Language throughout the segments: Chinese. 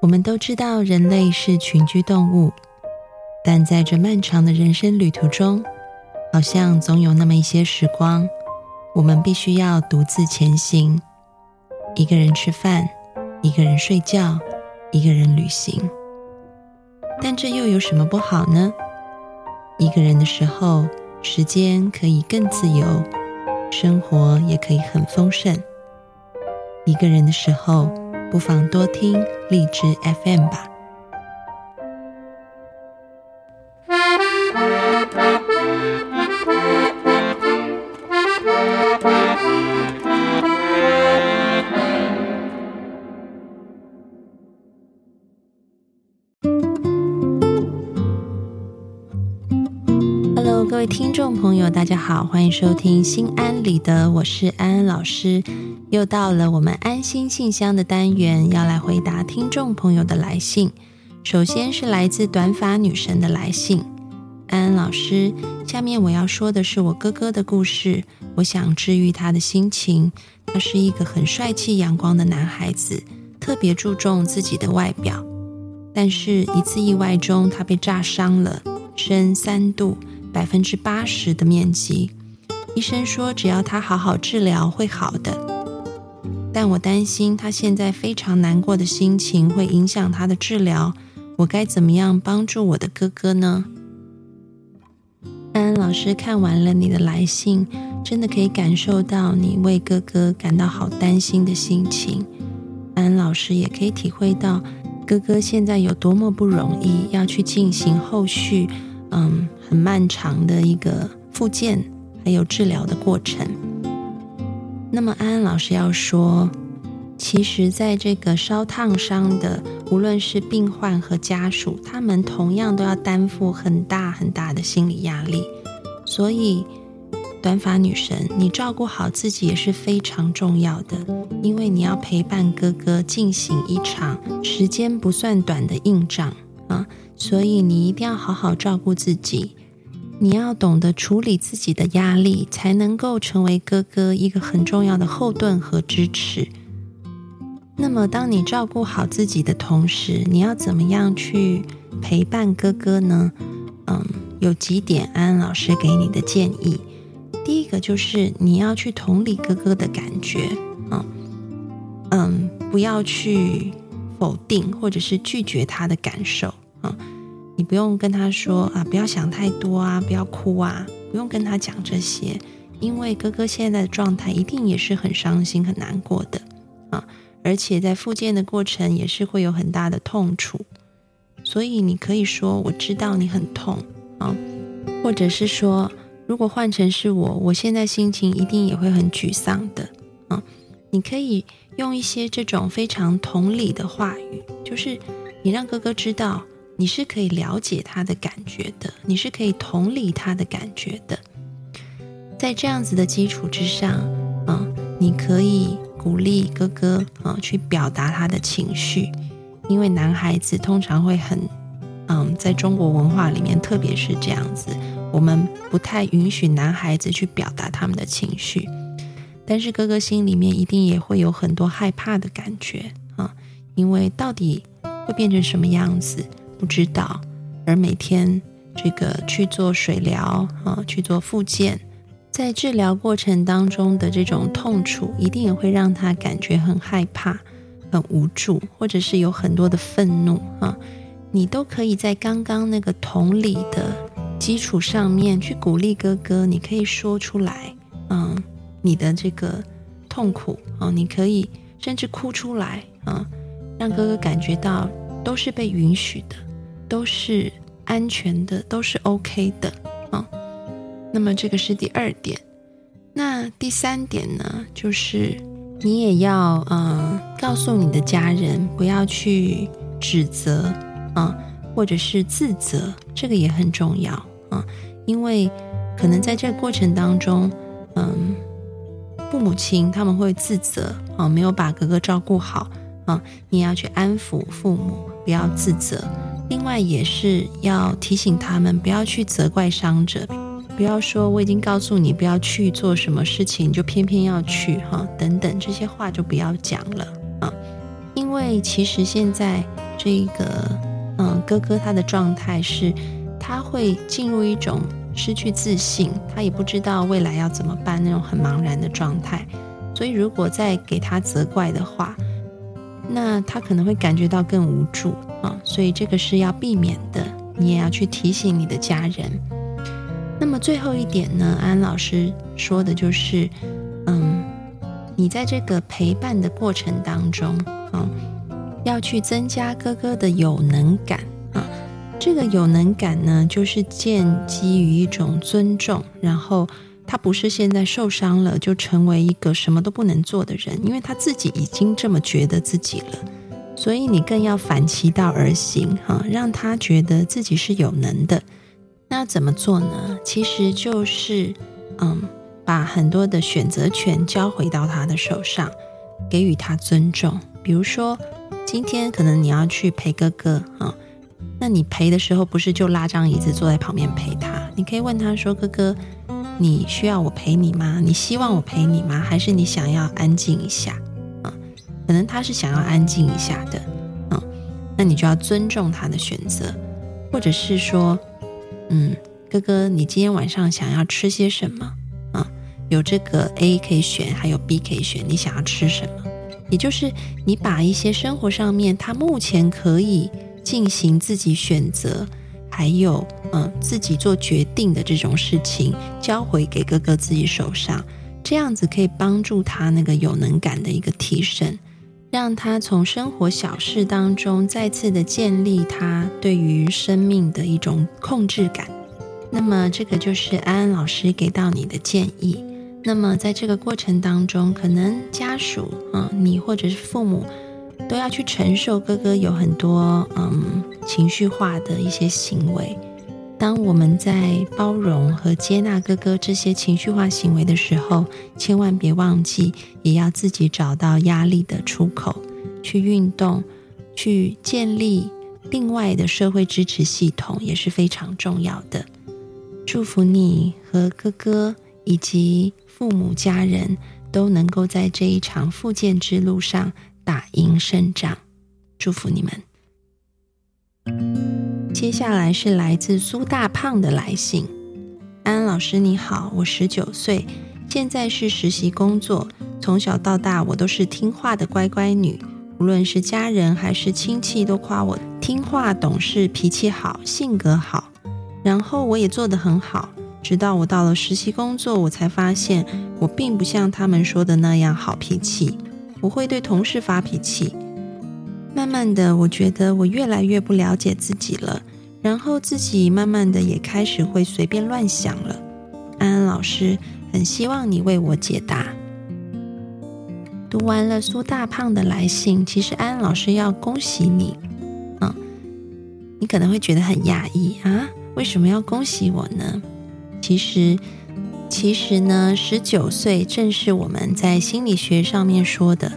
我们都知道人类是群居动物，但在这漫长的人生旅途中，好像总有那么一些时光，我们必须要独自前行，一个人吃饭，一个人睡觉，一个人旅行。但这又有什么不好呢？一个人的时候，时间可以更自由，生活也可以很丰盛。一个人的时候。不妨多听荔枝 FM 吧。Hello，各位听众朋友，大家好，欢迎收听心安理得，我是安安老师。又到了我们安心信箱的单元，要来回答听众朋友的来信。首先是来自短发女神的来信，安安老师，下面我要说的是我哥哥的故事。我想治愈他的心情。他是一个很帅气阳光的男孩子，特别注重自己的外表。但是，一次意外中，他被炸伤了，深三度，百分之八十的面积。医生说，只要他好好治疗，会好的。但我担心他现在非常难过的心情会影响他的治疗，我该怎么样帮助我的哥哥呢？安安老师看完了你的来信，真的可以感受到你为哥哥感到好担心的心情。安安老师也可以体会到哥哥现在有多么不容易，要去进行后续嗯很漫长的一个复健还有治疗的过程。那么安安老师要说，其实，在这个烧烫伤的，无论是病患和家属，他们同样都要担负很大很大的心理压力。所以，短发女神，你照顾好自己也是非常重要的，因为你要陪伴哥哥进行一场时间不算短的硬仗啊，所以你一定要好好照顾自己。你要懂得处理自己的压力，才能够成为哥哥一个很重要的后盾和支持。那么，当你照顾好自己的同时，你要怎么样去陪伴哥哥呢？嗯，有几点安安老师给你的建议。第一个就是你要去同理哥哥的感觉，嗯嗯，不要去否定或者是拒绝他的感受，啊。你不用跟他说啊，不要想太多啊，不要哭啊，不用跟他讲这些，因为哥哥现在的状态一定也是很伤心、很难过的啊，而且在复健的过程也是会有很大的痛楚，所以你可以说我知道你很痛啊，或者是说，如果换成是我，我现在心情一定也会很沮丧的啊，你可以用一些这种非常同理的话语，就是你让哥哥知道。你是可以了解他的感觉的，你是可以同理他的感觉的。在这样子的基础之上，啊，你可以鼓励哥哥啊去表达他的情绪，因为男孩子通常会很，嗯，在中国文化里面，特别是这样子，我们不太允许男孩子去表达他们的情绪。但是哥哥心里面一定也会有很多害怕的感觉啊，因为到底会变成什么样子？不知道，而每天这个去做水疗啊，去做复健，在治疗过程当中的这种痛楚，一定也会让他感觉很害怕、很无助，或者是有很多的愤怒啊。你都可以在刚刚那个同理的基础上面去鼓励哥哥，你可以说出来，嗯，你的这个痛苦啊，你可以甚至哭出来啊，让哥哥感觉到都是被允许的。都是安全的，都是 OK 的啊。那么这个是第二点。那第三点呢，就是你也要嗯告诉你的家人，不要去指责啊，或者是自责，这个也很重要啊。因为可能在这个过程当中，嗯，父母亲他们会自责啊，没有把哥哥照顾好啊，你也要去安抚父母，不要自责。另外也是要提醒他们，不要去责怪伤者，不要说我已经告诉你不要去做什么事情，你就偏偏要去哈，等等这些话就不要讲了啊。因为其实现在这个嗯哥哥他的状态是，他会进入一种失去自信，他也不知道未来要怎么办那种很茫然的状态。所以如果再给他责怪的话，那他可能会感觉到更无助啊。所以这个是要避免的，你也要去提醒你的家人。那么最后一点呢，安老师说的就是，嗯，你在这个陪伴的过程当中，啊，要去增加哥哥的有能感啊。这个有能感呢，就是建基于一种尊重，然后他不是现在受伤了就成为一个什么都不能做的人，因为他自己已经这么觉得自己了，所以你更要反其道而行，哈，让他觉得自己是有能的。那怎么做呢？其实就是，嗯，把很多的选择权交回到他的手上，给予他尊重。比如说，今天可能你要去陪哥哥啊，那你陪的时候不是就拉张椅子坐在旁边陪他？你可以问他说：“哥哥，你需要我陪你吗？你希望我陪你吗？还是你想要安静一下？”啊，可能他是想要安静一下的，嗯，那你就要尊重他的选择，或者是说。嗯，哥哥，你今天晚上想要吃些什么啊？有这个 A 可以选，还有 B 可以选，你想要吃什么？也就是你把一些生活上面他目前可以进行自己选择，还有嗯自己做决定的这种事情，交回给哥哥自己手上，这样子可以帮助他那个有能感的一个提升。让他从生活小事当中再次的建立他对于生命的一种控制感。那么，这个就是安安老师给到你的建议。那么，在这个过程当中，可能家属啊，你或者是父母，都要去承受哥哥有很多嗯情绪化的一些行为。当我们在包容和接纳哥哥这些情绪化行为的时候，千万别忘记，也要自己找到压力的出口，去运动，去建立另外的社会支持系统，也是非常重要的。祝福你和哥哥以及父母家人都能够在这一场复健之路上打赢胜仗，祝福你们。接下来是来自苏大胖的来信，安老师你好，我十九岁，现在是实习工作。从小到大，我都是听话的乖乖女，无论是家人还是亲戚，都夸我听话、懂事、脾气好、性格好。然后我也做得很好，直到我到了实习工作，我才发现我并不像他们说的那样好脾气，我会对同事发脾气。慢慢的，我觉得我越来越不了解自己了，然后自己慢慢的也开始会随便乱想了。安安老师，很希望你为我解答。读完了苏大胖的来信，其实安安老师要恭喜你，嗯，你可能会觉得很讶异啊，为什么要恭喜我呢？其实，其实呢，十九岁正是我们在心理学上面说的。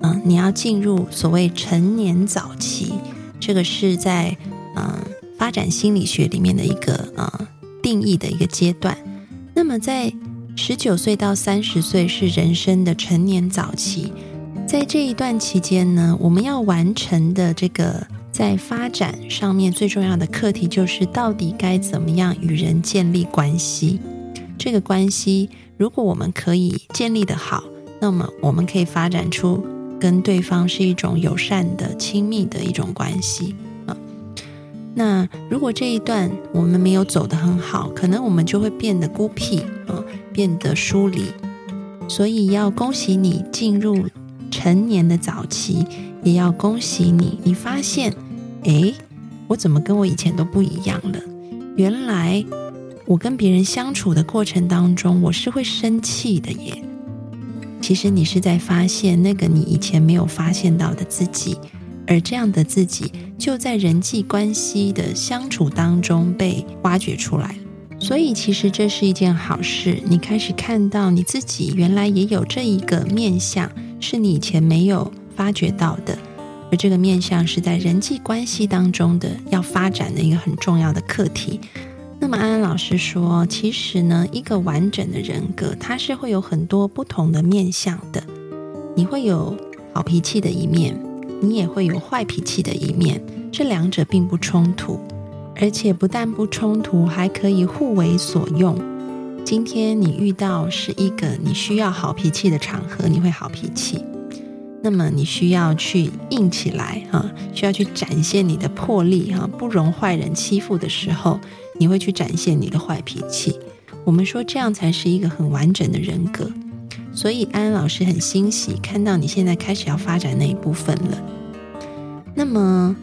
嗯，你要进入所谓成年早期，这个是在嗯发展心理学里面的一个呃定义的一个阶段。那么在十九岁到三十岁是人生的成年早期，在这一段期间呢，我们要完成的这个在发展上面最重要的课题，就是到底该怎么样与人建立关系。这个关系，如果我们可以建立的好，那么我们可以发展出。跟对方是一种友善的、亲密的一种关系啊。那如果这一段我们没有走得很好，可能我们就会变得孤僻啊，变得疏离。所以要恭喜你进入成年的早期，也要恭喜你，你发现，哎，我怎么跟我以前都不一样了？原来我跟别人相处的过程当中，我是会生气的耶。其实你是在发现那个你以前没有发现到的自己，而这样的自己就在人际关系的相处当中被挖掘出来所以其实这是一件好事，你开始看到你自己原来也有这一个面相，是你以前没有发觉到的，而这个面相是在人际关系当中的要发展的一个很重要的课题。那么安安老师说，其实呢，一个完整的人格，它是会有很多不同的面相的。你会有好脾气的一面，你也会有坏脾气的一面。这两者并不冲突，而且不但不冲突，还可以互为所用。今天你遇到是一个你需要好脾气的场合，你会好脾气。那么你需要去硬起来哈，需要去展现你的魄力哈，不容坏人欺负的时候，你会去展现你的坏脾气。我们说这样才是一个很完整的人格。所以安安老师很欣喜看到你现在开始要发展那一部分了。那么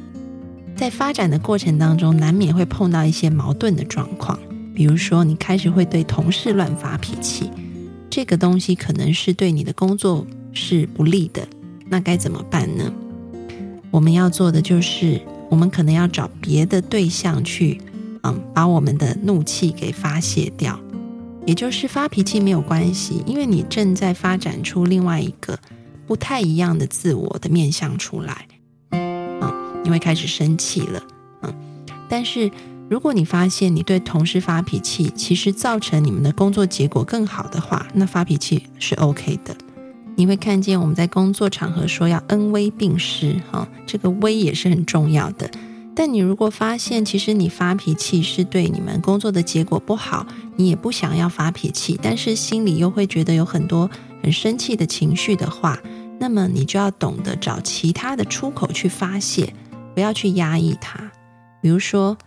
在发展的过程当中，难免会碰到一些矛盾的状况，比如说你开始会对同事乱发脾气，这个东西可能是对你的工作是不利的。那该怎么办呢？我们要做的就是，我们可能要找别的对象去，嗯，把我们的怒气给发泄掉。也就是发脾气没有关系，因为你正在发展出另外一个不太一样的自我的面相出来，嗯，你会开始生气了，嗯。但是如果你发现你对同事发脾气，其实造成你们的工作结果更好的话，那发脾气是 OK 的。你会看见我们在工作场合说要恩威并施，哈，这个威也是很重要的。但你如果发现其实你发脾气是对你们工作的结果不好，你也不想要发脾气，但是心里又会觉得有很多很生气的情绪的话，那么你就要懂得找其他的出口去发泄，不要去压抑它。比如说，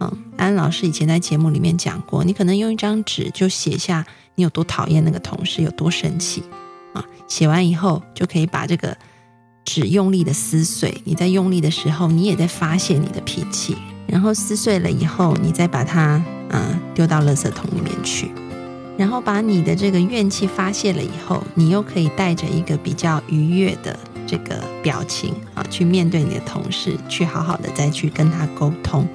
嗯，安老师以前在节目里面讲过，你可能用一张纸就写下你有多讨厌那个同事，有多生气啊。写完以后，就可以把这个纸用力的撕碎。你在用力的时候，你也在发泄你的脾气。然后撕碎了以后，你再把它嗯丢到垃圾桶里面去。然后把你的这个怨气发泄了以后，你又可以带着一个比较愉悦的这个表情啊，去面对你的同事，去好好的再去跟他沟通。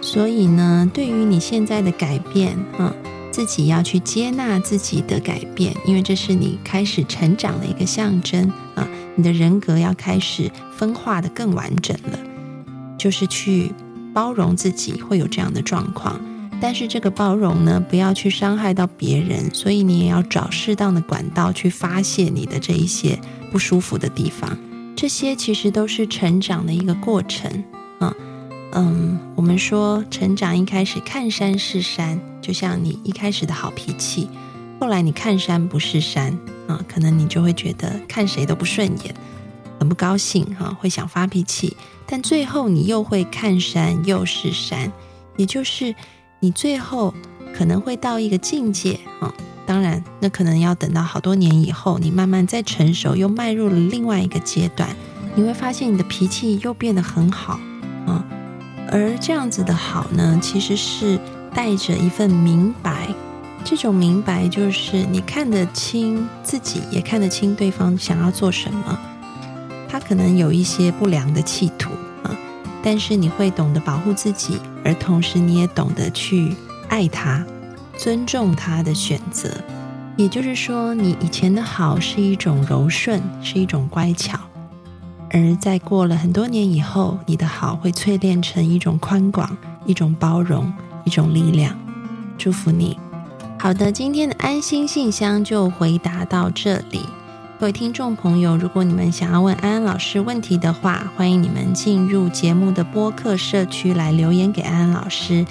所以呢，对于你现在的改变，哈。自己要去接纳自己的改变，因为这是你开始成长的一个象征啊！你的人格要开始分化的更完整了，就是去包容自己会有这样的状况，但是这个包容呢，不要去伤害到别人，所以你也要找适当的管道去发泄你的这一些不舒服的地方。这些其实都是成长的一个过程啊。嗯，我们说成长一开始看山是山，就像你一开始的好脾气，后来你看山不是山啊，可能你就会觉得看谁都不顺眼，很不高兴哈，会想发脾气。但最后你又会看山又是山，也就是你最后可能会到一个境界啊。当然，那可能要等到好多年以后，你慢慢再成熟，又迈入了另外一个阶段，你会发现你的脾气又变得很好啊。而这样子的好呢，其实是带着一份明白。这种明白就是你看得清自己，也看得清对方想要做什么。他可能有一些不良的企图啊，但是你会懂得保护自己，而同时你也懂得去爱他，尊重他的选择。也就是说，你以前的好是一种柔顺，是一种乖巧。而在过了很多年以后，你的好会淬炼成一种宽广、一种包容、一种力量。祝福你。好的，今天的安心信箱就回答到这里。各位听众朋友，如果你们想要问安安老师问题的话，欢迎你们进入节目的播客社区来留言给安安老师。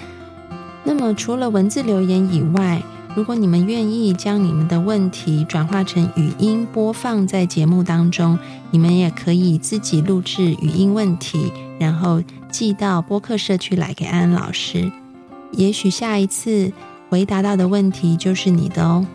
那么，除了文字留言以外，如果你们愿意将你们的问题转化成语音播放在节目当中，你们也可以自己录制语音问题，然后寄到播客社区来给安安老师。也许下一次回答到的问题就是你的哦。